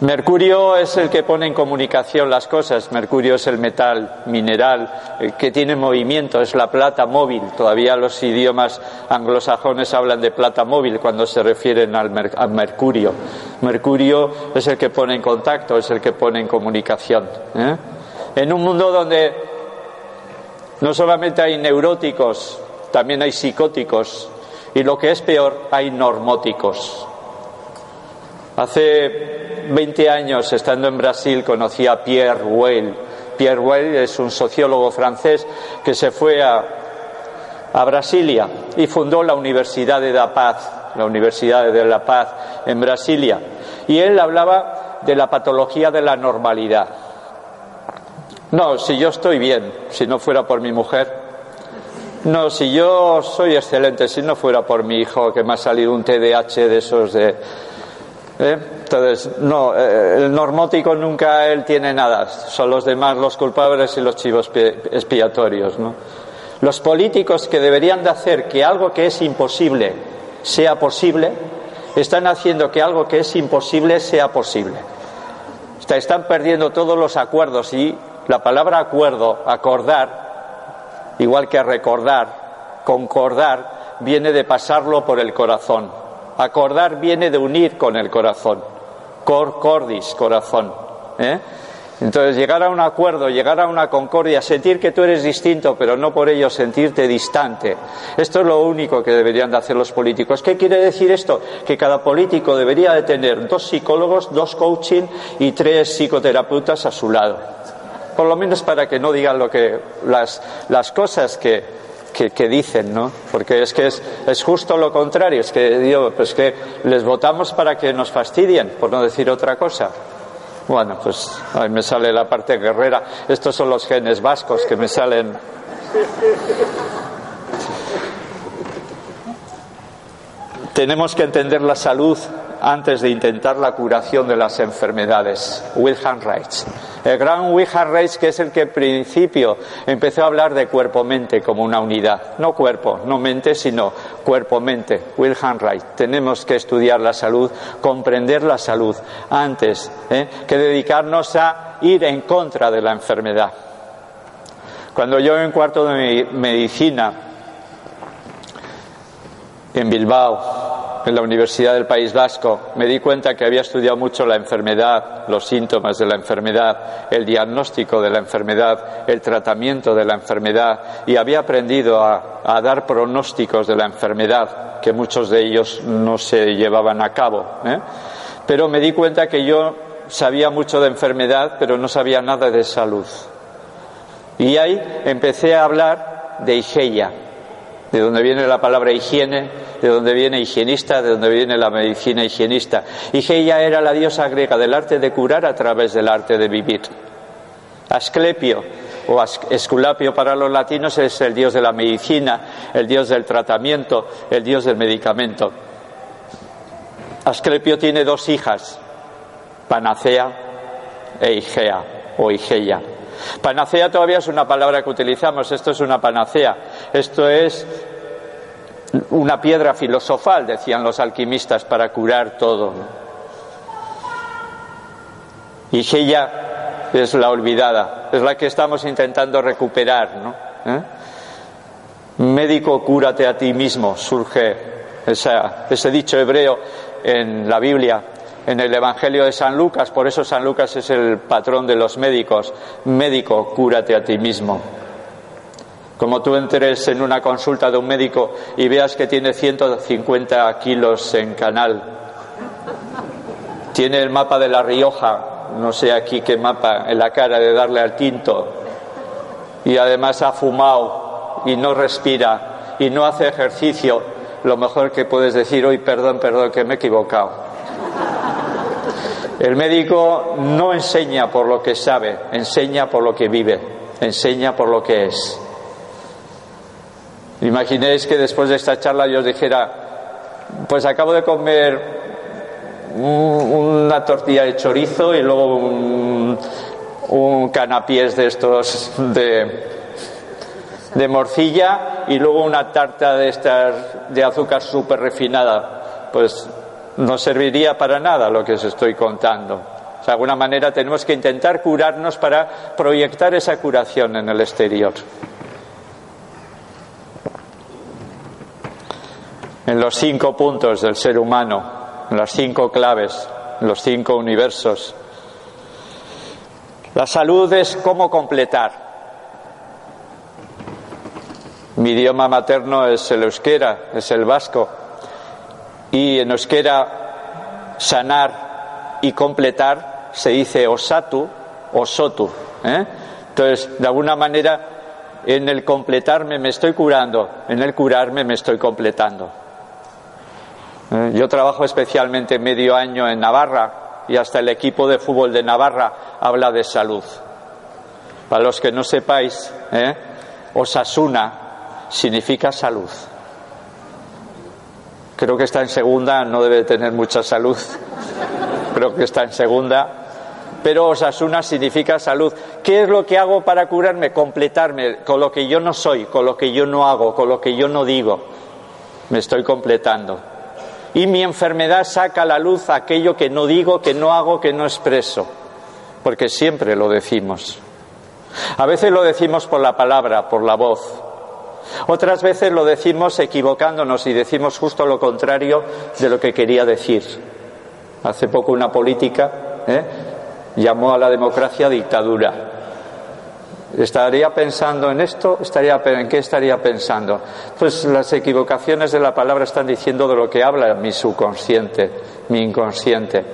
Mercurio es el que pone en comunicación las cosas. Mercurio es el metal mineral que tiene movimiento, es la plata móvil. Todavía los idiomas anglosajones hablan de plata móvil cuando se refieren al Mercurio. Mercurio es el que pone en contacto, es el que pone en comunicación. ¿eh? En un mundo donde no solamente hay neuróticos, también hay psicóticos y lo que es peor, hay normóticos. Hace 20 años, estando en Brasil, conocí a Pierre Weil. Pierre Weil es un sociólogo francés que se fue a, a Brasilia y fundó la Universidad de La Paz, la Universidad de La Paz en Brasilia. Y él hablaba de la patología de la normalidad. No, si yo estoy bien, si no fuera por mi mujer. No, si yo soy excelente, si no fuera por mi hijo que me ha salido un TDAH de esos de ¿Eh? Entonces, no, eh, el normótico nunca él tiene nada, son los demás los culpables y los chivos expiatorios. ¿no? Los políticos que deberían de hacer que algo que es imposible sea posible, están haciendo que algo que es imposible sea posible. Están perdiendo todos los acuerdos y la palabra acuerdo, acordar, igual que recordar, concordar, viene de pasarlo por el corazón Acordar viene de unir con el corazón. Cor cordis, corazón. ¿eh? Entonces, llegar a un acuerdo, llegar a una concordia, sentir que tú eres distinto, pero no por ello sentirte distante. Esto es lo único que deberían de hacer los políticos. ¿Qué quiere decir esto? Que cada político debería de tener dos psicólogos, dos coaching y tres psicoterapeutas a su lado. Por lo menos para que no digan lo que, las, cosas que, que, dicen, ¿no? Porque es que es, es, justo lo contrario, es que digo, pues que les votamos para que nos fastidien, por no decir otra cosa. Bueno, pues ahí me sale la parte guerrera. Estos son los genes vascos que me salen. Tenemos que entender la salud antes de intentar la curación de las enfermedades. Wilhelm Reich. El gran Wilhelm Reich, que es el que en principio empezó a hablar de cuerpo-mente como una unidad. No cuerpo, no mente, sino cuerpo-mente. Wilhelm Reich. Tenemos que estudiar la salud, comprender la salud antes ¿eh? que dedicarnos a ir en contra de la enfermedad. Cuando yo en cuarto de medicina en Bilbao en la Universidad del País Vasco, me di cuenta que había estudiado mucho la enfermedad, los síntomas de la enfermedad, el diagnóstico de la enfermedad, el tratamiento de la enfermedad y había aprendido a, dar pronósticos de la enfermedad, que muchos de ellos no se llevaban a cabo. ¿eh? Pero me di cuenta que yo sabía mucho de enfermedad, pero no sabía nada de salud. Y ahí empecé a hablar de higiene, de donde viene la palabra higiene, de donde viene higienista, de donde viene la medicina higienista. Higeia era la diosa griega del arte de curar a través del arte de vivir. Asclepio o Esculapio para los latinos es el dios de la medicina, el dios del tratamiento, el dios del medicamento. Asclepio tiene dos hijas, Panacea e Igea o Igeia. Panacea todavía es una palabra que utilizamos, esto es una panacea, esto es una piedra filosofal, decían los alquimistas, para curar todo. Y ella es la olvidada, es la que estamos intentando recuperar. ¿no? ¿Eh? Médico, cúrate a ti mismo, surge ese dicho hebreo en la Biblia, en el Evangelio de San Lucas, por eso San Lucas es el patrón de los médicos. Médico, cúrate a ti mismo. Como tú entres en una consulta de un médico y veas que tiene 150 kilos en canal, tiene el mapa de La Rioja, no sé aquí qué mapa, en la cara de darle al tinto, y además ha fumado y no respira y no hace ejercicio, lo mejor que puedes decir hoy, perdón, perdón, que me he equivocado. El médico no enseña por lo que sabe, enseña por lo que vive, enseña por lo que es. Imaginéis que después de esta charla yo os dijera, pues acabo de comer una tortilla de chorizo y luego un, un canapiés de estos de, de morcilla y luego una tarta de estas de azúcar súper refinada. Pues no serviría para nada lo que os estoy contando. de alguna manera tenemos que intentar curarnos para proyectar esa curación en el exterior. En los cinco puntos del ser humano, en las cinco claves, en los cinco universos, la salud es cómo completar. Mi idioma materno es el euskera, es el vasco. Y en euskera sanar y completar se dice osatu o. ¿eh? Entonces, de alguna manera, en el completarme me estoy curando, en el curarme me estoy completando. ¿Eh? Yo trabajo especialmente medio año en Navarra, y hasta el equipo de fútbol de Navarra habla de salud. Para los que no sepáis, ¿eh? Osasuna significa salud. Creo que está en segunda, no debe tener mucha salud. Creo que está en segunda. Pero Osasuna significa salud. ¿Qué es lo que hago para curarme? Completarme con lo que yo no soy, con lo que yo no hago, con lo que yo no digo. Me estoy completando y mi enfermedad saca a la luz aquello que no digo, que no hago, que no expreso, porque siempre lo decimos. A veces lo decimos por la palabra, por la voz. Otras veces lo decimos equivocándonos y decimos justo lo contrario de lo que quería decir. Hace poco una política ¿eh? llamó a la democracia dictadura. ¿Estaría pensando en esto? ¿Estaría, ¿En qué estaría pensando? Pues las equivocaciones de la palabra están diciendo de lo que habla mi subconsciente, mi inconsciente.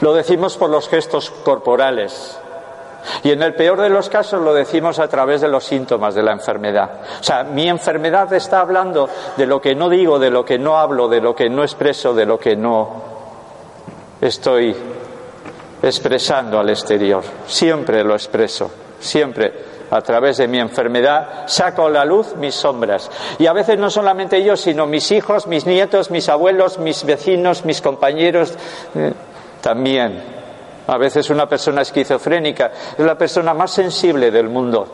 Lo decimos por los gestos corporales. Y en el peor de los casos lo decimos a través de los síntomas de la enfermedad. O sea, mi enfermedad está hablando de lo que no digo, de lo que no hablo, de lo que no expreso, de lo que no estoy expresando al exterior. Siempre lo expreso, siempre a través de mi enfermedad saco a la luz mis sombras. Y a veces no solamente yo, sino mis hijos, mis nietos, mis abuelos, mis vecinos, mis compañeros eh, también. A veces una persona esquizofrénica es la persona más sensible del mundo.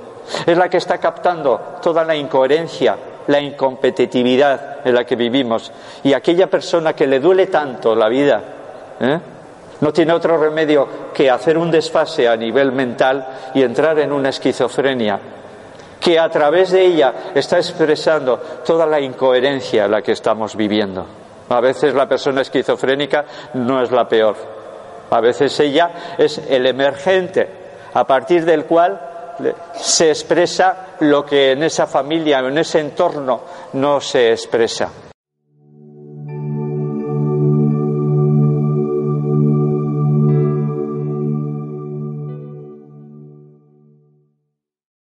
Es la que está captando toda la incoherencia, la incompetitividad en la que vivimos. Y aquella persona que le duele tanto la vida, ¿eh? No tiene otro remedio que hacer un desfase a nivel mental y entrar en una esquizofrenia, que a través de ella está expresando toda la incoherencia en la que estamos viviendo. A veces la persona esquizofrénica no es la peor. A veces ella es el emergente, a partir del cual se expresa lo que en esa familia o en ese entorno no se expresa.